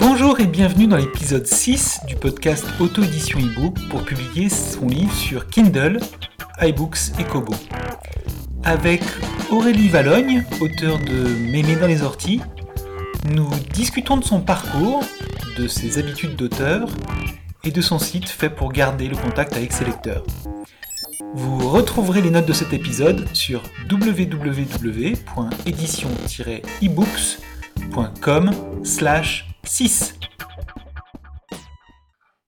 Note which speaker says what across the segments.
Speaker 1: Bonjour et bienvenue dans l'épisode 6 du podcast Auto-édition ebook pour publier son livre sur Kindle, iBooks et Kobo. Avec Aurélie Valogne, auteure de Mémé dans les orties, nous discutons de son parcours, de ses habitudes d'auteur et de son site fait pour garder le contact avec ses lecteurs. Vous retrouverez les notes de cet épisode sur www.édition-ebooks.com 6.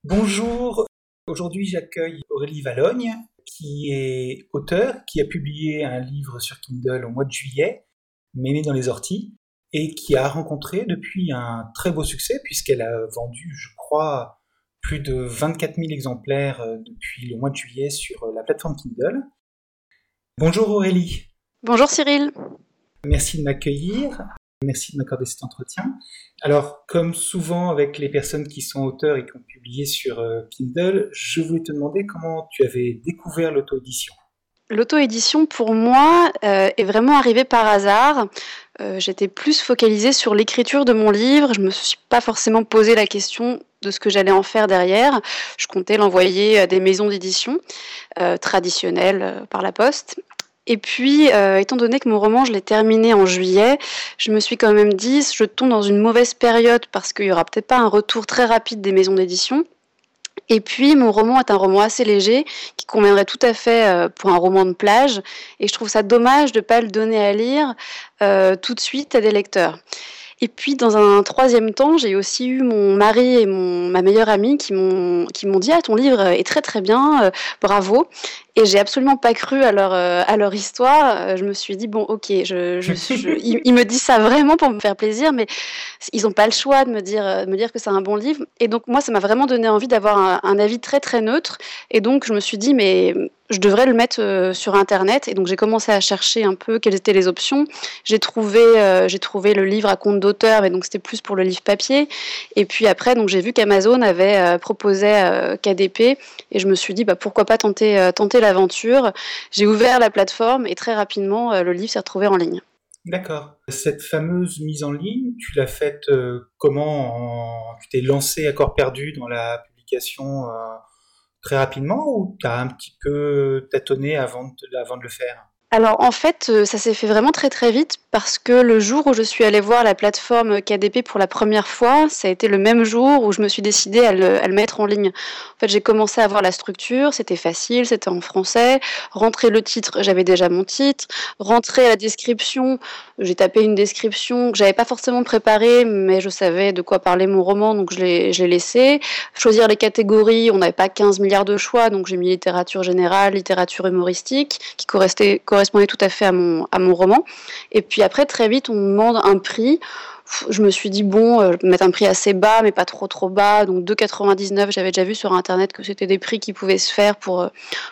Speaker 1: Bonjour, aujourd'hui j'accueille Aurélie Valogne, qui est auteur, qui a publié un livre sur Kindle au mois de juillet, Mémé dans les orties, et qui a rencontré depuis un très beau succès, puisqu'elle a vendu, je crois, plus de 24 000 exemplaires euh, depuis le mois de juillet sur euh, la plateforme Kindle. Bonjour Aurélie.
Speaker 2: Bonjour Cyril.
Speaker 1: Merci de m'accueillir. Merci de m'accorder cet entretien. Alors, comme souvent avec les personnes qui sont auteurs et qui ont publié sur euh, Kindle, je voulais te demander comment tu avais découvert l'auto-édition.
Speaker 2: L'auto-édition, pour moi, est vraiment arrivée par hasard. J'étais plus focalisée sur l'écriture de mon livre. Je ne me suis pas forcément posé la question de ce que j'allais en faire derrière. Je comptais l'envoyer à des maisons d'édition euh, traditionnelles euh, par la poste. Et puis, euh, étant donné que mon roman, je l'ai terminé en juillet, je me suis quand même dit, je tombe dans une mauvaise période parce qu'il n'y aura peut-être pas un retour très rapide des maisons d'édition. Et puis, mon roman est un roman assez léger qui conviendrait tout à fait pour un roman de plage. Et je trouve ça dommage de ne pas le donner à lire tout de suite à des lecteurs. Et puis, dans un troisième temps, j'ai aussi eu mon mari et mon, ma meilleure amie qui m'ont dit Ah, ton livre est très très bien, euh, bravo. Et j'ai absolument pas cru à leur, euh, à leur histoire. Euh, je me suis dit, bon, ok, je, je, ils, me disent ça vraiment pour me faire plaisir, mais ils n'ont pas le choix de me dire, de me dire que c'est un bon livre. Et donc, moi, ça m'a vraiment donné envie d'avoir un, un, avis très très neutre. Et donc, je me suis dit, mais je devrais le mettre euh, sur Internet. Et donc, j'ai commencé à chercher un peu quelles étaient les options. J'ai trouvé, j'ai trouvé le livre à compte d'auteur, mais donc c'était plus pour le livre papier. Et puis après, j'ai vu qu'Amazon avait proposé KDP. Et je me suis dit, bah, pourquoi pas tenter, tenter l'aventure. J'ai ouvert la plateforme et très rapidement, euh, le livre s'est retrouvé en ligne.
Speaker 1: D'accord. Cette fameuse mise en ligne, tu l'as faite euh, comment Tu t'es lancé à corps perdu dans la publication euh, très rapidement ou tu as un petit peu tâtonné avant avant de le faire?
Speaker 2: Alors en fait, euh, ça s'est fait vraiment très très vite parce que le jour où je suis allée voir la plateforme KDP pour la première fois, ça a été le même jour où je me suis décidée à le, mettre en ligne. En fait, j'ai commencé à voir la structure, c'était facile, c'était en français. Rentrer le titre, j'avais déjà mon titre. Rentrer la description, j'ai tapé une description que j'avais pas forcément préparée, mais je savais de quoi parlait mon roman, donc je l'ai laissé. Choisir les catégories, on n'avait pas 15 milliards de choix, donc j'ai mis littérature générale, littérature humoristique, qui correspondait correspondait tout à fait à mon, à mon roman. Et puis après, très vite, on me demande un prix. Je me suis dit, bon, euh, mettre un prix assez bas, mais pas trop trop bas. Donc 2,99, j'avais déjà vu sur Internet que c'était des prix qui pouvaient se faire pour, euh,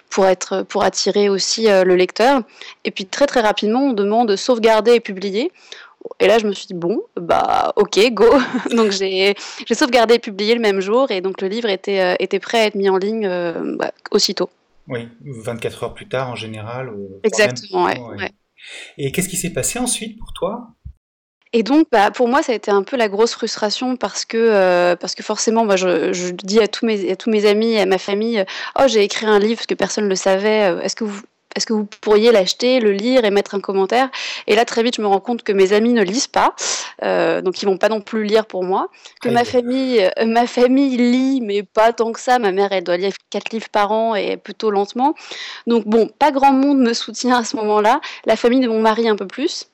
Speaker 2: pour, être, pour attirer aussi euh, le lecteur. Et puis très très rapidement, on demande de sauvegarder et publier. Et là, je me suis dit, bon, bah, ok, go. donc, j'ai sauvegardé et publié le même jour. Et donc, le livre était, était prêt à être mis en ligne bah, aussitôt.
Speaker 1: Oui, 24 heures plus tard en général.
Speaker 2: Exactement, ouais,
Speaker 1: Et qu'est-ce qui s'est passé ensuite pour toi?
Speaker 2: Et donc, bah, pour moi, ça a été un peu la grosse frustration parce que, euh, parce que forcément, moi, je, je, dis à tous, mes, à tous mes amis à ma famille, oh, j'ai écrit un livre parce que personne ne le savait. Est-ce que vous, est-ce que vous pourriez l'acheter, le lire et mettre un commentaire? Et là, très vite, je me rends compte que mes amis ne lisent pas, euh, donc ils vont pas non plus lire pour moi. Que ma famille, euh, ma famille lit, mais pas tant que ça. Ma mère, elle doit lire quatre livres par an et plutôt lentement. Donc bon, pas grand monde me soutient à ce moment-là. La famille de mon mari un peu plus.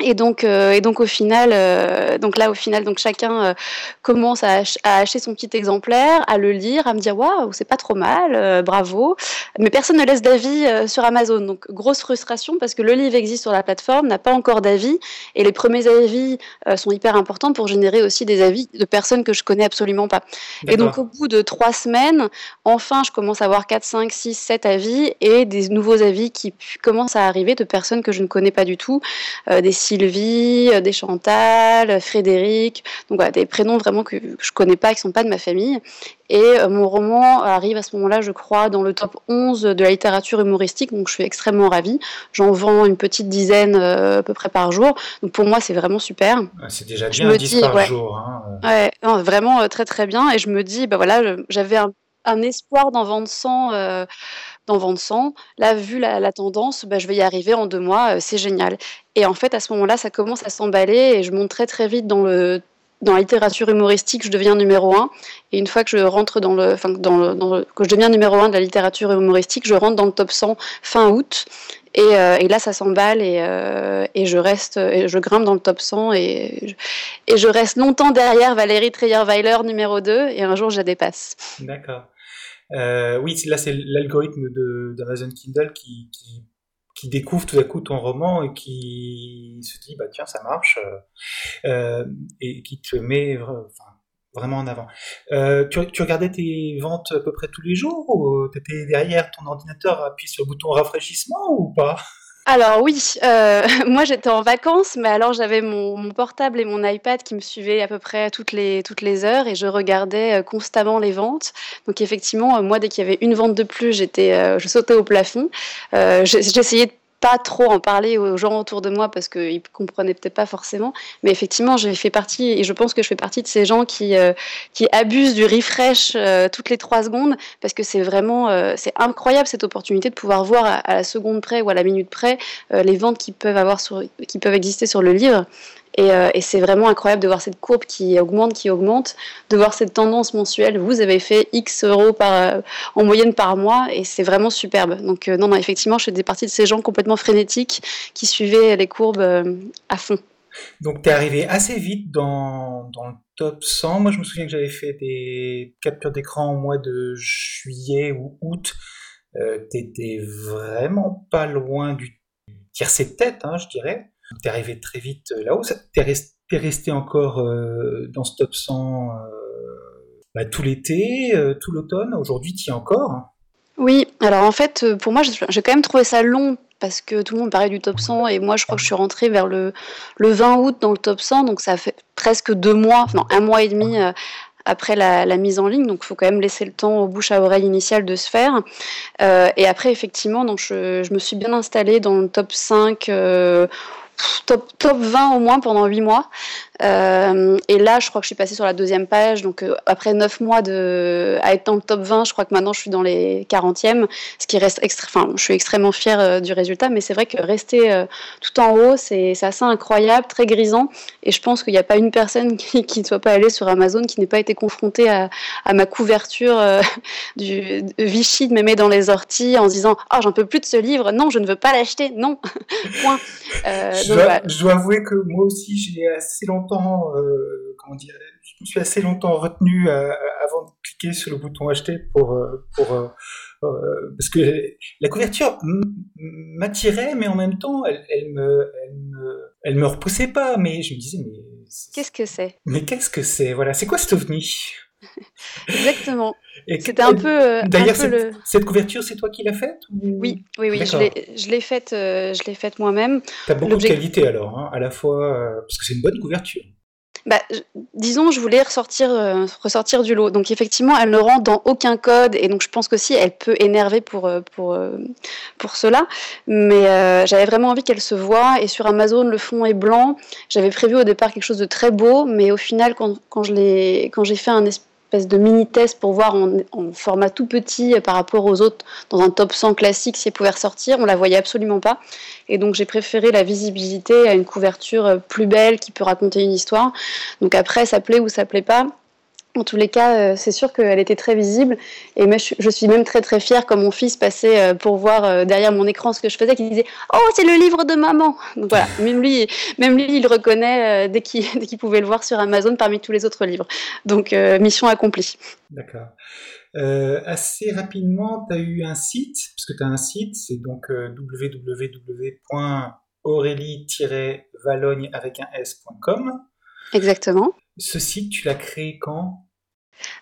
Speaker 2: Et donc, euh, et donc au final, euh, donc là au final, donc chacun euh, commence à, à, acheter son petit exemplaire, à le lire, à me dire waouh, c'est pas trop mal, bravo. Mais personne ne laisse d'avis sur Amazon, donc grosse frustration parce que le livre existe sur la plateforme, n'a pas encore d'avis, et les premiers avis sont hyper importants pour générer aussi des avis de personnes que je connais absolument pas. Et donc au bout de trois semaines, enfin, je commence à avoir 4, 5, 6, 7 avis et des nouveaux avis qui commencent à arriver de personnes que je ne connais pas du tout, des Sylvie, des Chantal, Frédéric, donc voilà, des prénoms vraiment que, que je connais pas, qui sont pas de ma famille. Et euh, mon roman arrive à ce moment-là, je crois, dans le top 11 de la littérature humoristique, donc je suis extrêmement ravie. J'en vends une petite dizaine euh, à peu près par jour, donc pour moi c'est vraiment super.
Speaker 1: C'est déjà bien, 10 par jour. Hein,
Speaker 2: euh. Ouais, vraiment très très bien. Et je me dis, bah voilà, j'avais un, espoir d'en vendre 100 d'en vendre 100. Là, vu la, tendance, bah, je vais y arriver en deux mois, c'est génial. Et en fait, à ce moment-là, ça commence à s'emballer et je monte très très vite dans le dans la littérature humoristique, je deviens numéro un. Et une fois que je rentre dans le, enfin, dans le, dans que je deviens numéro un de la littérature humoristique, je rentre dans le top 100 fin août. Et, euh, et là, ça s'emballe et, euh, et, je reste, je grimpe dans le top 100 et je, et je reste longtemps derrière Valérie Treyer-Weiler numéro 2 et un jour, je la dépasse.
Speaker 1: D'accord. Euh, oui, là, c'est l'algorithme d'Amazon Kindle qui, qui qui découvre tout à coup ton roman et qui se dit bah tiens ça marche euh, euh et qui te met vraiment en avant. Euh, tu, tu, regardais tes ventes à peu près tous les jours ou tu étais derrière ton ordinateur appuyé sur le bouton rafraîchissement ou pas?
Speaker 2: Alors oui, euh, moi j'étais en vacances, mais alors j'avais mon, portable et mon iPad qui me suivaient à peu près toutes les, toutes les heures et je regardais euh, constamment les ventes. Donc effectivement, euh, moi dès qu'il y avait une vente de plus, j'étais, je sautais au plafond. J'essayais de pas trop en parler aux gens autour de moi parce qu'ils comprenaient peut-être pas forcément. Mais effectivement, j'ai fait partie, et je pense que je fais partie de ces gens qui, euh, qui abusent du refresh euh, toutes les trois secondes parce que c'est vraiment, euh, incroyable cette opportunité de pouvoir voir à, la seconde près ou à la minute près les ventes qui peuvent avoir sur, qui peuvent exister sur le livre. Euh, et, c'est vraiment incroyable de voir cette courbe qui augmente, qui augmente, de voir cette tendance mensuelle. Vous avez fait X euros euh, en moyenne par mois et c'est vraiment superbe. Donc euh, non, non, effectivement, je fais partie de ces gens complètement frénétiques qui suivaient les courbes à fond.
Speaker 1: Donc tu es arrivé assez vite dans, dans, le top 100. Moi, je me souviens que j'avais fait des captures d'écran au mois de juillet ou août. Euh, T'étais vraiment pas loin du tiercé de tête, hein, je dirais. T'es arrivé très vite euh, là-haut. T'es resté, resté encore euh, dans ce top 100 euh, bah, tout l'été, tout l'automne. Aujourd'hui, tu y es encore.
Speaker 2: Oui, alors en fait, pour moi, j'ai quand même trouvé ça long parce que tout le monde parlait du top 100 et moi je crois que je suis rentrée vers le, le 20 août dans le top 100 donc ça fait presque deux mois, non un mois et demi après la, mise en ligne. Donc il faut quand même laisser le temps au bouche à oreille initial de se faire. Et après effectivement donc je, je, me suis bien installée dans le top 5 top, top 20 au moins pendant 8 mois. Euh, et là, je crois que je suis passée sur la deuxième page. Donc, euh, après 9 mois de, à être dans le top 20, je crois que maintenant je suis dans les 40e. Ce qui reste enfin, je suis extrêmement fière euh, du résultat. Mais c'est vrai que rester tout en haut, c'est assez incroyable, très grisant. Et je pense qu'il n'y a pas une personne qui, ne soit pas allée sur Amazon qui n'ait pas été confrontée à, ma couverture du Vichy de Mémé dans les orties en se disant Ah, j'en peux plus de ce livre. Non, je ne veux pas l'acheter. Non. Point.
Speaker 1: Je, dois, avouer que moi aussi, j'ai assez longtemps, euh, comment dire, je me suis assez longtemps retenu euh, avant de cliquer sur le bouton acheter pour, euh, parce que la couverture m'attirait, mais en même temps, elle, elle, me, elle, me, elle me repoussait pas. Mais je me disais, mais
Speaker 2: qu'est-ce que c'est?
Speaker 1: Mais qu'est-ce que c'est? Voilà, c'est quoi cet ovni?
Speaker 2: Exactement. C'était un peu. Euh,
Speaker 1: d'ailleurs, cette, couverture, c'est toi qui l'as faite
Speaker 2: Oui, oui, oui. Je l'ai faite, euh, je l'ai faite moi-même.
Speaker 1: Tu as beaucoup de qualité alors, hein, à la fois euh, parce que c'est une bonne couverture.
Speaker 2: Bah, disons, je voulais ressortir, ressortir du lot. Donc effectivement, elle ne rentre dans aucun code, et donc je pense qu'aussi elle peut énerver pour, pour, pour cela. Mais j'avais vraiment envie qu'elle se voie, et sur Amazon, le fond est blanc. J'avais prévu au départ quelque chose de très beau, mais au final, quand, quand j'ai fait un espèce de mini-test pour voir en, format tout petit euh, par rapport aux autres dans un top 100 classique si elle pouvait ressortir. On la voyait absolument pas. Et donc j'ai préféré la visibilité à une couverture euh, plus belle qui peut raconter une histoire. Donc après, ça plaît ou ça plaît pas. En tous les cas, euh, c'est sûr qu'elle était très visible. Et moi, je suis même très très fière quand mon fils passait euh, pour voir euh, derrière mon écran ce que je faisais, qu'il disait Oh, c'est le livre de maman Donc voilà, même lui, même lui il reconnaît dès qu'il pouvait le voir sur Amazon parmi tous les autres livres. Donc, mission accomplie.
Speaker 1: D'accord. assez rapidement, tu as eu un site, parce que tu as un site, c'est donc www.aurélie-valogne avec un s.com.
Speaker 2: Exactement.
Speaker 1: Ce site, tu l'as créé quand?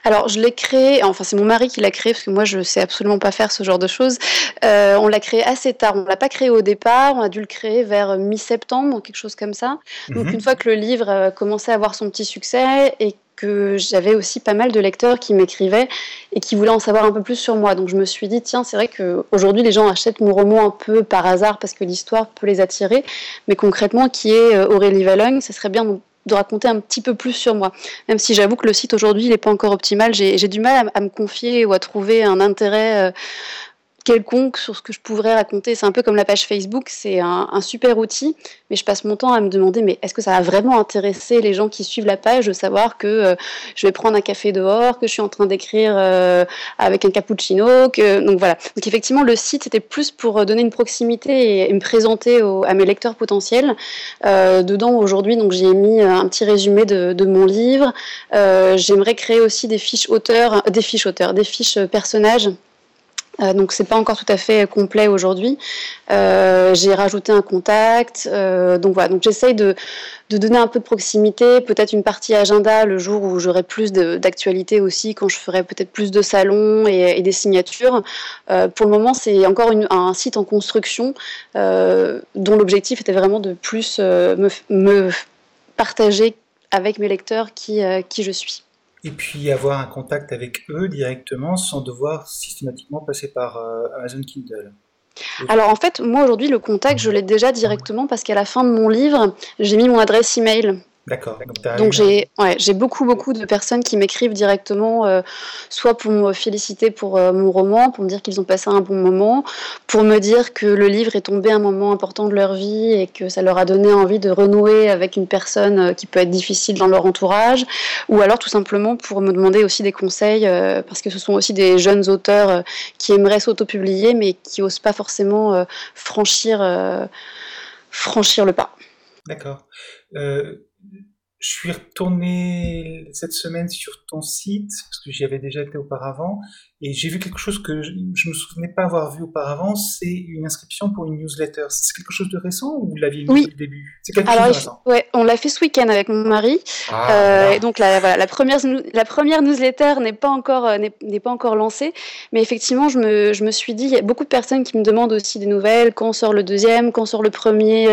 Speaker 2: Alors, je l'ai créé, enfin, c'est mon mari qui l'a créé, parce que moi, je ne sais absolument pas faire ce genre de choses. Euh, on l'a créé assez tard. On ne l'a pas créé au départ. On a dû le créer vers mi-septembre, quelque chose comme ça. Donc, mhm. une fois que le livre euh, commençait à avoir son petit succès et que j'avais aussi pas mal de lecteurs qui m'écrivaient et qui voulaient en savoir un peu plus sur moi. Donc je me suis dit, tiens, c'est vrai qu'aujourd'hui les gens achètent mon roman un peu par hasard parce que l'histoire peut les attirer, mais concrètement, qui est euh, Aurélie Valogne, ce serait bien de raconter un petit peu plus sur moi. Même si j'avoue que le site aujourd'hui n'est pas encore optimal, j'ai du mal à, me confier ou à trouver un intérêt euh, quelconque sur ce que je pourrais raconter. C'est un peu comme la page Facebook, c'est un, super outil, mais je passe mon temps à me demander, mais est-ce que ça va vraiment intéresser les gens qui suivent la page de savoir que euh, je vais prendre un café dehors, que je suis en train d'écrire euh, avec un cappuccino, que donc voilà. Donc effectivement, le site c'était plus pour euh, donner une proximité et, me présenter à mes lecteurs potentiels. dedans aujourd'hui, donc j'ai mis un petit résumé de, de mon livre. J'aimerais créer aussi des fiches auteurs, des fiches auteurs, des fiches personnages euh, donc c'est pas encore tout à fait complet aujourd'hui. Euh, j'ai rajouté un contact. Euh, donc voilà. Donc j'essaye de, de, donner un peu de proximité, peut-être une partie agenda le jour où j'aurai plus d'actualité aussi, quand je ferai peut-être plus de salons et, des signatures. Euh, pour le moment, c'est encore un site en construction dont l'objectif était vraiment de plus me, me, partager avec mes lecteurs qui, qui je suis
Speaker 1: et puis avoir un contact avec eux directement sans devoir systématiquement passer par euh, Amazon Kindle.
Speaker 2: Alors en fait, moi aujourd'hui, le contact, je l'ai déjà directement parce qu'à la fin de mon livre, j'ai mis mon adresse email.
Speaker 1: D'accord.
Speaker 2: Donc, j'ai ouais, beaucoup beaucoup de personnes qui m'écrivent directement, euh, soit pour me féliciter pour euh, mon roman, pour me dire qu'ils ont passé un bon moment, pour me dire que le livre est tombé à un moment important de leur vie et que ça leur a donné envie de renouer avec une personne euh, qui peut être difficile dans leur entourage, ou alors tout simplement pour me demander aussi des conseils parce que ce sont aussi des jeunes auteurs qui aimeraient s'auto-publier mais qui osent pas forcément franchir franchir le pas.
Speaker 1: D'accord je suis retourné cette semaine sur ton site, parce que j'y avais déjà été auparavant, et j'ai vu quelque chose que je ne me souvenais pas avoir vu auparavant, c'est une inscription pour une newsletter. C'est quelque chose de récent ou vous l'aviez vu oui. le début?
Speaker 2: C'est quelque chose de récent Ouais, on l'a fait ce week-end avec mon mari. Ah, euh, et donc la, voilà, la, première, la première newsletter n'est pas, encore, euh, n'est pas encore lancée, mais effectivement, je me, je me suis dit, il y a beaucoup de personnes qui me demandent aussi des nouvelles, quand sort le deuxième, quand sort le premier,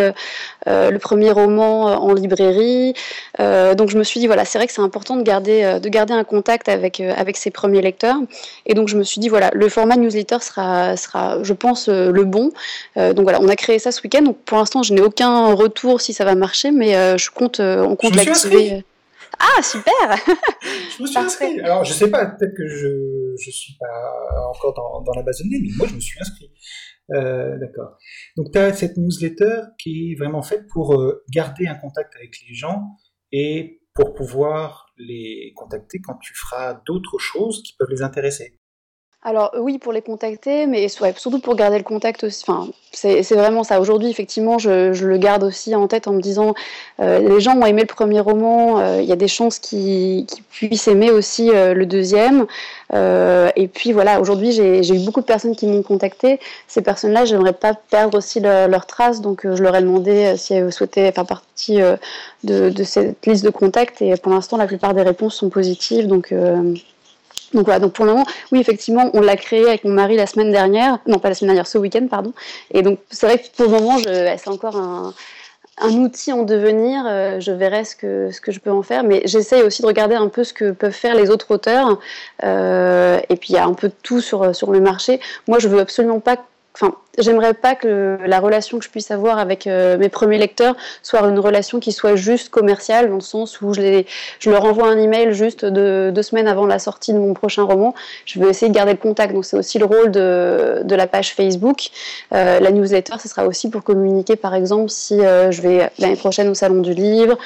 Speaker 2: euh, le premier roman en librairie. donc je me suis dit, voilà, c'est vrai que c'est important de garder, de garder un contact avec, avec ses premiers lecteurs. Et donc je me suis dit voilà, le format newsletter sera, sera je pense, euh, le bon. Euh, donc voilà, on a créé ça ce week-end. Donc pour l'instant, je n'ai aucun retour si ça va marcher, mais euh, je compte, on compte l'activer. Ah super
Speaker 1: Je me suis inscrit. Alors je sais pas, peut-être que je ne suis pas encore dans, dans la base de données, mais moi je me suis inscrit. D'accord. Donc tu as cette newsletter qui est vraiment faite pour garder un contact avec les gens et pour pouvoir les contacter quand tu feras d'autres choses qui peuvent les intéresser.
Speaker 2: Alors oui, pour les contacter, mais surtout pour garder le contact aussi. Enfin, c'est vraiment ça. Aujourd'hui, effectivement, je, le garde aussi en tête en me disant, euh, les gens ont aimé le premier roman, euh, il y a des chances qu'ils puissent aimer aussi euh, le deuxième. et puis voilà, aujourd'hui, j'ai eu beaucoup de personnes qui m'ont contacté. Ces personnes-là, j'aimerais pas perdre aussi leur trace, donc je leur ai demandé si elles souhaitaient faire partie de, de, cette liste de contacts. Et pour l'instant, la plupart des réponses sont positives, donc donc voilà, donc pour le moment, oui, effectivement, on l'a créé avec mon mari la semaine dernière, non pas la semaine dernière, ce week-end, pardon. Et donc c'est vrai que pour le moment, c'est encore un, outil en devenir, euh, je verrai ce que, ce que je peux en faire, mais j'essaye aussi de regarder un peu ce que peuvent faire les autres auteurs, euh, et puis il y a un peu de tout sur, sur le marché. Moi, je veux absolument pas enfin, j'aimerais pas que la relation que je puisse avoir avec euh, mes premiers lecteurs soit une relation qui soit juste commerciale, dans le sens où je, leur envoie un email juste de, deux semaines avant la sortie de mon prochain roman. Je veux essayer de garder le contact, donc c'est aussi le rôle de, de la page Facebook. Euh, la newsletter, ce sera aussi pour communiquer, par exemple, si euh, je vais l'année prochaine au Salon du Livre,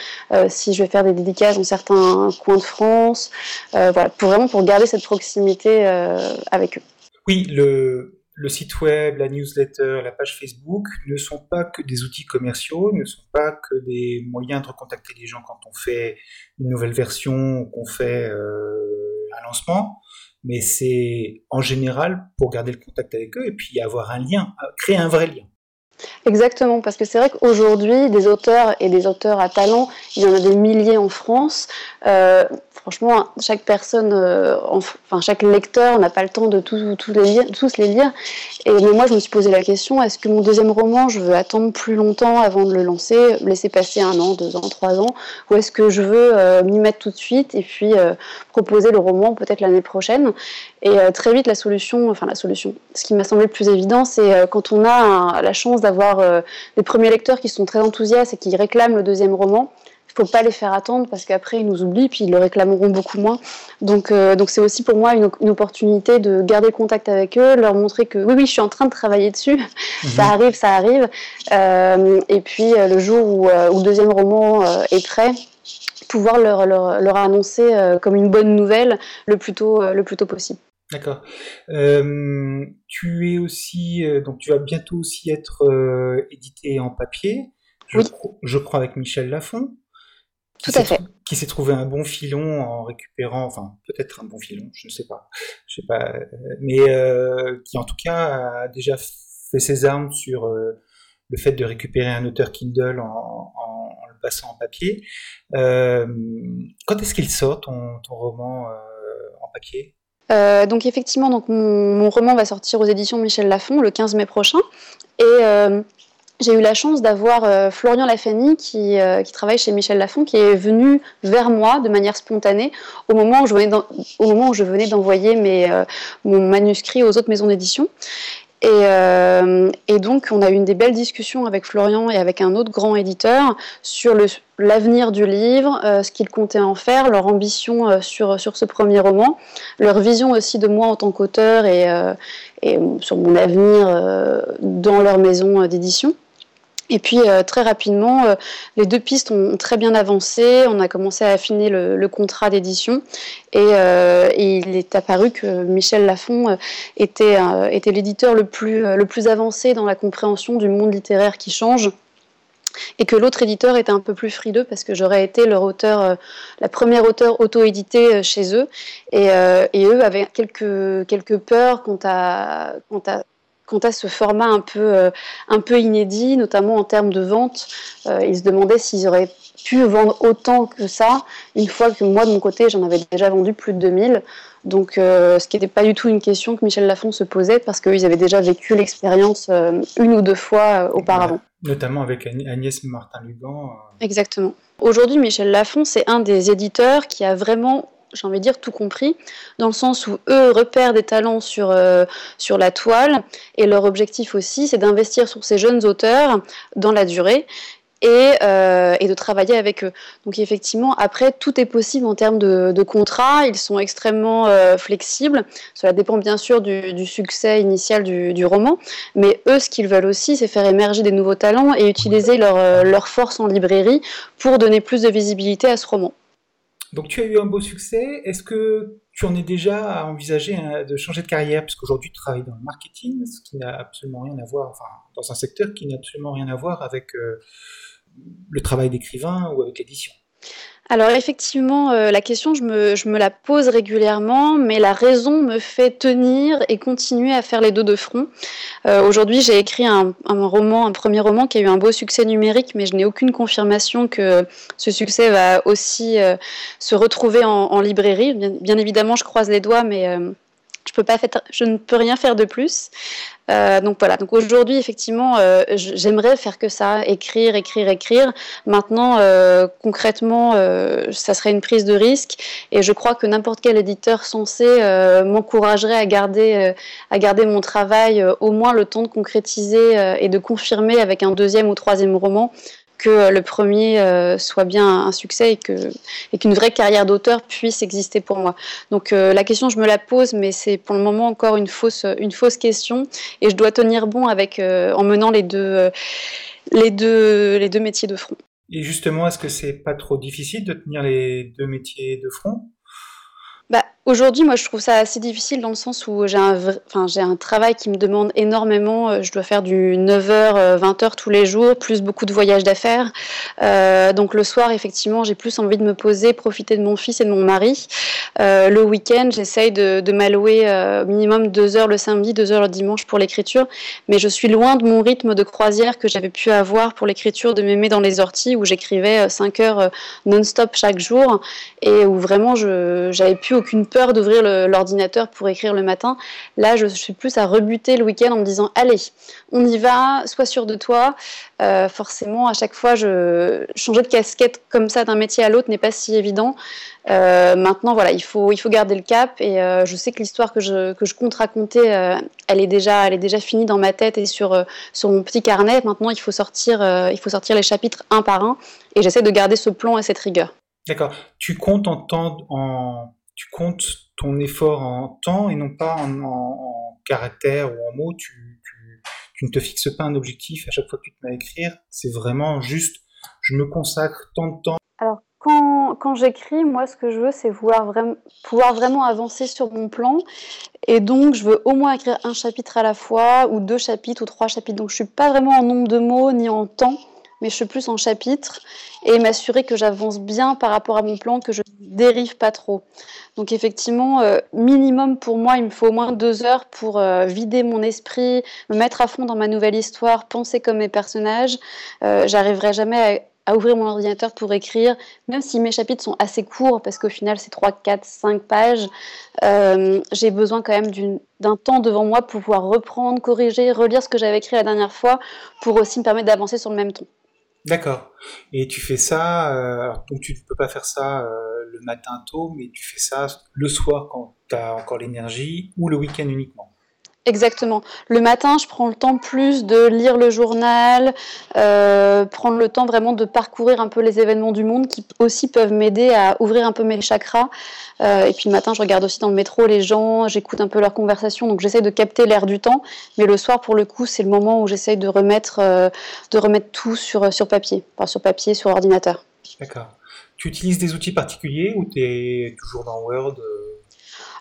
Speaker 2: si je vais faire des dédicaces dans certains coins de France, voilà, pour vraiment pour garder cette proximité avec eux.
Speaker 1: Oui, le, le site web, la newsletter, la page Facebook ne sont pas que des outils commerciaux, ne sont pas que des moyens de recontacter les gens quand on fait une nouvelle version qu'on fait euh, un lancement, mais c'est en général pour garder le contact avec eux et puis avoir un lien, créer un vrai lien.
Speaker 2: Exactement, parce que c'est vrai qu'aujourd'hui, des auteurs et des auteurs à talent, il y en a des milliers en France. Euh, franchement, chaque personne, euh, enfin chaque lecteur n'a pas le temps de lire, tous les lire. Et mais moi, je me suis posé la question est-ce que mon deuxième roman, je veux attendre plus longtemps avant de le lancer, laisser passer un an, deux ans, trois ans, ou est-ce que je veux euh, m'y mettre tout de suite et puis proposer le roman peut-être l'année prochaine? Et très vite, la solution, enfin la solution, ce qui m'a semblé le plus évident, c'est quand on a la chance d'avoir des premiers lecteurs qui sont très enthousiastes et qui réclament le deuxième roman faut pas les faire attendre parce qu'après ils nous oublient puis ils le réclameront beaucoup moins. Donc euh, donc c'est aussi pour moi une, opportunité de garder contact avec eux, leur montrer que oui oui je suis en train de travailler dessus, mhm. ça arrive ça arrive. Euh, et puis euh, le jour où, où, le deuxième roman est prêt, pouvoir leur, leur, leur annoncer comme une bonne nouvelle le plus tôt le plus tôt possible.
Speaker 1: D'accord. tu es aussi donc tu vas bientôt aussi être édité en papier. Je, je crois avec Michel Lafon.
Speaker 2: Tout à fait.
Speaker 1: Qui s'est trouvé un bon filon en récupérant, enfin peut-être un bon filon, je ne sais pas, je sais pas, euh, mais euh, qui en tout cas a déjà fait ses armes sur euh, le fait de récupérer un auteur Kindle en, le passant en papier. quand est-ce qu'il sort ton, roman en papier?
Speaker 2: Donc effectivement, mon, roman va sortir aux éditions Michel Lafon le 15 mai prochain. Et j'ai eu la chance d'avoir euh, Florian Lafani qui, euh, travaille chez Michel Lafon, qui est venu vers moi de manière spontanée au moment où je venais, d'envoyer euh, mon manuscrit aux autres maisons d'édition. Et, et, donc, on a eu une des belles discussions avec Florian et avec un autre grand éditeur sur l'avenir du livre, ce qu'ils comptaient en faire, leur ambition sur, sur ce premier roman, leur vision aussi de moi en tant qu'auteur et, et sur mon avenir dans leur maison d'édition. Et puis euh, très rapidement, euh, les deux pistes ont très bien avancé. On a commencé à affiner le, contrat d'édition. Euh, et, il est apparu que Michel Lafon était, était l'éditeur le plus, le plus avancé dans la compréhension du monde littéraire qui change. Et que l'autre éditeur était un peu plus frileux parce que j'aurais été leur auteur, la première auteure auto-éditée chez eux. Et, et, eux avaient quelques, quelques peurs quant à, quant à quant à ce format un peu, euh, un peu inédit, notamment en termes de vente. Euh, ils se demandaient s'ils auraient pu vendre autant que ça, une fois que moi, de mon côté, j'en avais déjà vendu plus de 2000. Donc, euh, ce qui n'était pas du tout une question que Michel Lafon se posait, parce qu'ils avaient déjà vécu l'expérience une ou deux fois auparavant.
Speaker 1: Notamment avec Agnès Martin-Lugan.
Speaker 2: Exactement. Aujourd'hui, Michel Lafon, c'est un des éditeurs qui a vraiment j'ai envie de dire tout compris, dans le sens où eux repèrent des talents sur, euh, sur la toile, et leur objectif aussi, c'est d'investir sur ces jeunes auteurs dans la durée. Et, euh, et, de travailler avec eux. Donc effectivement, après, tout est possible en termes de, de contrat. Ils sont extrêmement euh, flexibles. Cela dépend bien sûr du, du succès initial du, du, roman. Mais eux, ce qu'ils veulent aussi, c'est faire émerger des nouveaux talents et utiliser leur, leur force en librairie pour donner plus de visibilité à ce roman.
Speaker 1: Donc tu as eu un beau succès. Est-ce que tu en es déjà envisagé hein, de changer de carrière? Puisqu'aujourd'hui tu travailles dans le marketing, ce qui n'a absolument rien à voir, enfin dans un secteur qui n'a absolument rien à voir avec euh, le travail d'écrivain ou avec l'édition.
Speaker 2: Alors effectivement, euh, la question, je me, je me, la pose régulièrement, mais la raison me fait tenir et continuer à faire les deux de front. Euh, Aujourd'hui, j'ai écrit un, un, roman, un premier roman qui a eu un beau succès numérique, mais je n'ai aucune confirmation que ce succès va aussi euh, se retrouver en, en librairie. Bien, bien, évidemment, je croise les doigts, mais euh, je, ne peux rien faire de plus. Euh, donc voilà, aujourd'hui effectivement euh, j'aimerais faire que ça, écrire, écrire, écrire. Maintenant euh, concrètement ça serait une prise de risque et je crois que n'importe quel éditeur censé m'encouragerait à garder, à garder mon travail au moins le temps de concrétiser et de confirmer avec un deuxième ou troisième roman que euh, le premier euh, soit bien un succès et que qu'une vraie carrière d'auteur puisse exister pour moi. Donc euh, la question je me la pose, mais c'est pour le moment encore une fausse une fausse question et je dois tenir bon avec en menant les deux les deux les deux métiers de front.
Speaker 1: Et justement, est-ce que c'est pas trop difficile de tenir les deux métiers de front?
Speaker 2: Aujourd'hui, moi, je trouve ça assez difficile dans le sens où j'ai un, enfin, j'ai un travail qui me demande énormément. Euh, je dois faire du 9h, 20h tous les jours, plus beaucoup de voyages d'affaires. Euh, donc le soir, effectivement, j'ai plus envie de me poser, profiter de mon fils et de mon mari. Euh, le week-end, j'essaye de, de m'allouer euh, minimum 2 heures le samedi, 2 heures le dimanche pour l'écriture. Mais je suis loin de mon rythme de croisière que j'avais pu avoir pour l'écriture de Mémé dans les orties, où j'écrivais 5 heures non-stop chaque jour et où vraiment je j'avais plus aucune peur d'ouvrir l'ordinateur pour écrire le matin. Là, je suis plus à rebuter le week-end en me disant allez, on y va, sois sûr de toi. Euh, forcément, à chaque fois, changer de casquette comme ça d'un métier à l'autre n'est pas si évident. Euh, maintenant, voilà, il faut il faut garder le cap et euh, je sais que l'histoire que je, que je compte raconter, elle est déjà elle est déjà finie dans ma tête et sur sur mon petit carnet. Maintenant, il faut sortir il faut sortir les chapitres un par un et j'essaie de garder ce plan et cette rigueur.
Speaker 1: D'accord. Tu comptes en temps, en, tu comptes ton effort en temps et non pas en, en, caractères ou en mots. Tu, ne te fixes pas un objectif à chaque fois que tu te mets à écrire. C'est vraiment juste, je me consacre tant de temps.
Speaker 2: Alors, quand, quand j'écris, moi, ce que je veux, c'est pouvoir vraiment, avancer sur mon plan. Et donc, je veux au moins écrire un chapitre à la fois, ou deux chapitres, ou trois chapitres. Donc, je suis pas vraiment en nombre de mots ni en temps mais je suis plus en chapitre et m'assurer que j'avance bien par rapport à mon plan, que je dérive pas trop. Donc effectivement, euh, minimum pour moi, il me faut au moins deux heures pour euh, vider mon esprit, me mettre à fond dans ma nouvelle histoire, penser comme mes personnages. Euh, J'arriverai jamais à, ouvrir mon ordinateur pour écrire, même si mes chapitres sont assez courts, parce qu'au final c'est 3, 4, 5 pages. Euh, J'ai besoin quand même d'un temps devant moi pour pouvoir reprendre, corriger, relire ce que j'avais écrit la dernière fois, pour aussi me permettre d'avancer sur le même ton.
Speaker 1: D'accord. Et tu fais ça, euh, donc tu ne peux pas faire ça euh, le matin tôt, mais tu fais ça le soir quand tu as encore l'énergie ou le week-end uniquement?
Speaker 2: Exactement. Le matin, je prends le temps plus de lire le journal, euh, prendre le temps vraiment de parcourir un peu les événements du monde qui aussi peuvent m'aider à ouvrir un peu mes chakras. Euh, et puis le matin, je regarde aussi dans le métro les gens, j'écoute un peu leurs conversations, donc j'essaie de capter l'air du temps. Mais le soir, pour le coup, c'est le moment où j'essaie de remettre, euh, de remettre tout sur, sur papier, enfin, sur papier, sur ordinateur.
Speaker 1: D'accord. Tu utilises des outils particuliers ou tu es toujours dans Word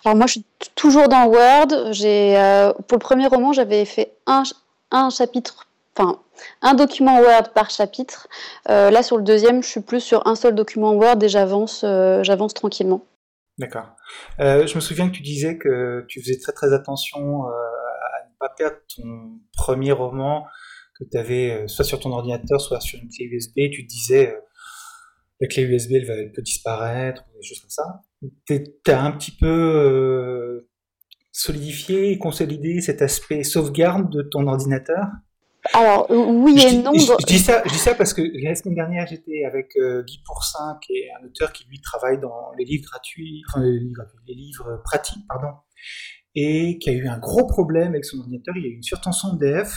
Speaker 2: alors moi, je suis toujours dans Word. J'ai, euh, pour le premier roman, j'avais fait un, un document Word par chapitre. Euh, là, sur le deuxième, je suis plus sur un seul document Word et j'avance, euh, j'avance tranquillement.
Speaker 1: D'accord. Je me souviens que tu disais que tu faisais très très attention à ne pas perdre ton premier roman que tu avais soit sur ton ordinateur, soit sur une clé USB. Tu disais la clé USB elle, va, elle peut disparaître, des choses comme ça. Tu as un petit peu euh, solidifié et consolidé cet aspect sauvegarde de ton ordinateur?
Speaker 2: Alors oui et non.
Speaker 1: Je, je, dis ça, je dis ça parce que la semaine dernière j'étais avec euh, Guy Pourcin, qui est un auteur qui lui travaille dans les livres gratuits, enfin les livres, les livres pratiques, pardon, et qui a eu un gros problème avec son ordinateur. Il y a eu une surtension de DF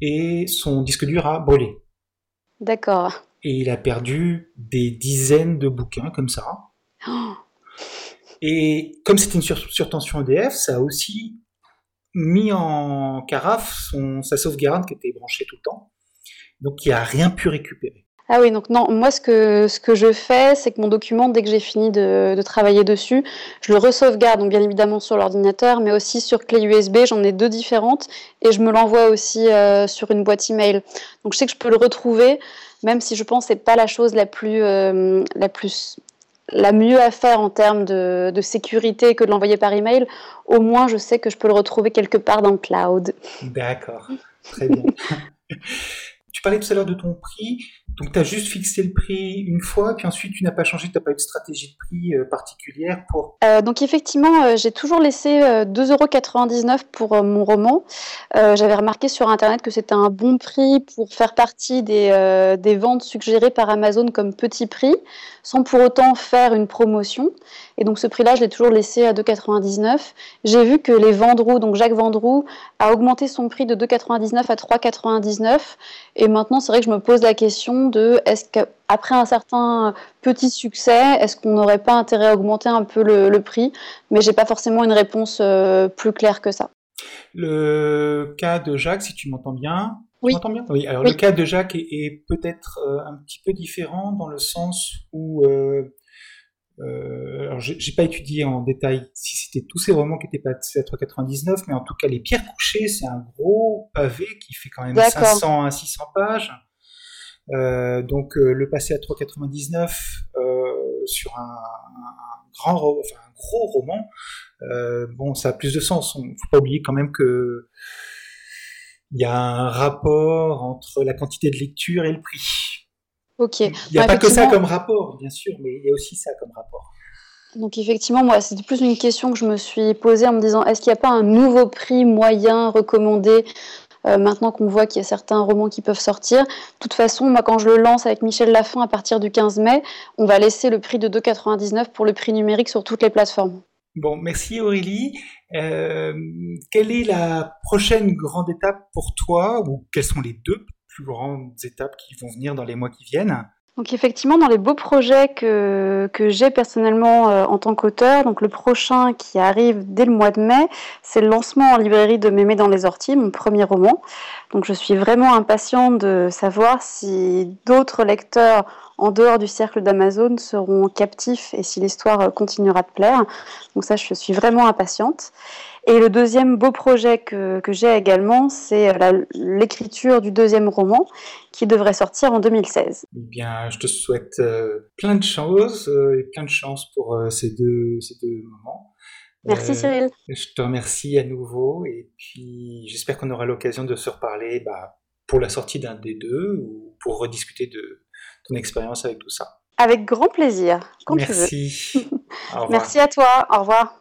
Speaker 1: et son disque dur a brûlé.
Speaker 2: D'accord.
Speaker 1: Et il a perdu des dizaines de bouquins comme ça. Et comme c'était une sur surtension EDF, ça a aussi mis en carafe son, sa sauvegarde qui était branchée tout le temps. Donc il n'a rien pu récupérer.
Speaker 2: Ah oui, donc non, moi ce que, ce que je fais, c'est que mon document, dès que j'ai fini de, de, travailler dessus, je le re-sauvegarde, donc bien évidemment sur l'ordinateur, mais aussi sur clé USB, j'en ai deux différentes, et je me l'envoie aussi euh, sur une boîte email. Donc je sais que je peux le retrouver, même si je pense que c'est pas la chose la plus, euh, la plus la mieux à faire en termes de, de sécurité que de l'envoyer par email, au moins je sais que je peux le retrouver quelque part dans le cloud.
Speaker 1: D'accord, très bien. tu parlais tout à l'heure de ton prix. Donc, tu as juste fixé le prix une fois, puis ensuite, tu n'as pas changé, tu n'as pas eu de stratégie de prix euh, particulière pour...
Speaker 2: Euh, donc, effectivement, euh, j'ai toujours laissé 2,99€ pour mon roman. J'avais remarqué sur Internet que c'était un bon prix pour faire partie des, des, ventes suggérées par Amazon comme petit prix, sans pour autant faire une promotion. Et donc, ce prix-là, je l'ai toujours laissé à 2,99€. J'ai vu que les Vendroux, donc Jacques Vendroux, a augmenté son prix de 2,99€ à 3,99€. Et maintenant, c'est vrai que je me pose la question de est-ce qu'après un certain petit succès, est-ce qu'on n'aurait pas intérêt à augmenter un peu le, le prix? Mais j'ai pas forcément une réponse euh, plus claire que ça.
Speaker 1: Le cas de Jacques, si tu m'entends bien.
Speaker 2: Oui.
Speaker 1: Tu m'entends bien? Oui. Alors oui. le cas de Jacques est, est peut-être euh, un petit peu différent dans le sens où euh, euh, alors j'ai pas étudié en détail si c'était tous ces romans qui étaient passés à 3,99, mais en tout cas les Pierres couchées, c'est un gros pavé qui fait quand même 500 à 600 pages. Euh, donc euh, le passer à 3,99 euh, sur un, un, grand, enfin, un gros roman, bon, ça a plus de sens. Il faut pas oublier quand même que il y a un rapport entre la quantité de lecture et le prix.
Speaker 2: Ok.
Speaker 1: Il n'y a pas que ça comme rapport, bien sûr, mais il y a aussi ça comme rapport.
Speaker 2: Donc effectivement, moi, c'était plus une question que je me suis posée en me disant, est-ce qu'il n'y a pas un nouveau prix moyen recommandé euh, maintenant qu'on voit qu'il y a certains romans qui peuvent sortir. De toute façon, moi, quand je le lance avec Michel Lafon à partir du 15 mai, on va laisser le prix de 2,99 pour le prix numérique sur toutes les plateformes.
Speaker 1: Bon, merci Aurélie. Euh, quelle est la prochaine grande étape pour toi, ou quelles sont les deux plus grandes étapes qui vont venir dans les mois qui viennent?
Speaker 2: Donc effectivement, dans les beaux projets que, que j'ai personnellement euh, en tant qu'auteur, donc le prochain qui arrive dès le mois de mai, c'est le lancement en librairie de Mémé dans les orties, mon premier roman. Donc je suis vraiment impatiente de savoir si d'autres lecteurs en dehors du cercle d'Amazon seront captifs et si l'histoire continuera de plaire. Donc ça, je suis vraiment impatiente. Et le deuxième beau projet que, que j'ai également, c'est l'écriture du deuxième roman qui devrait sortir en 2016.
Speaker 1: Eh bien, je te souhaite euh, plein de choses euh, et plein de chance pour euh, ces, deux, ces deux moments.
Speaker 2: Merci Cyril.
Speaker 1: Je te remercie à nouveau et puis j'espère qu'on aura l'occasion de se reparler bah, pour la sortie d'un des deux ou pour rediscuter de ton expérience avec tout ça.
Speaker 2: Avec grand plaisir, quand
Speaker 1: Merci.
Speaker 2: tu veux. Merci à toi, au revoir.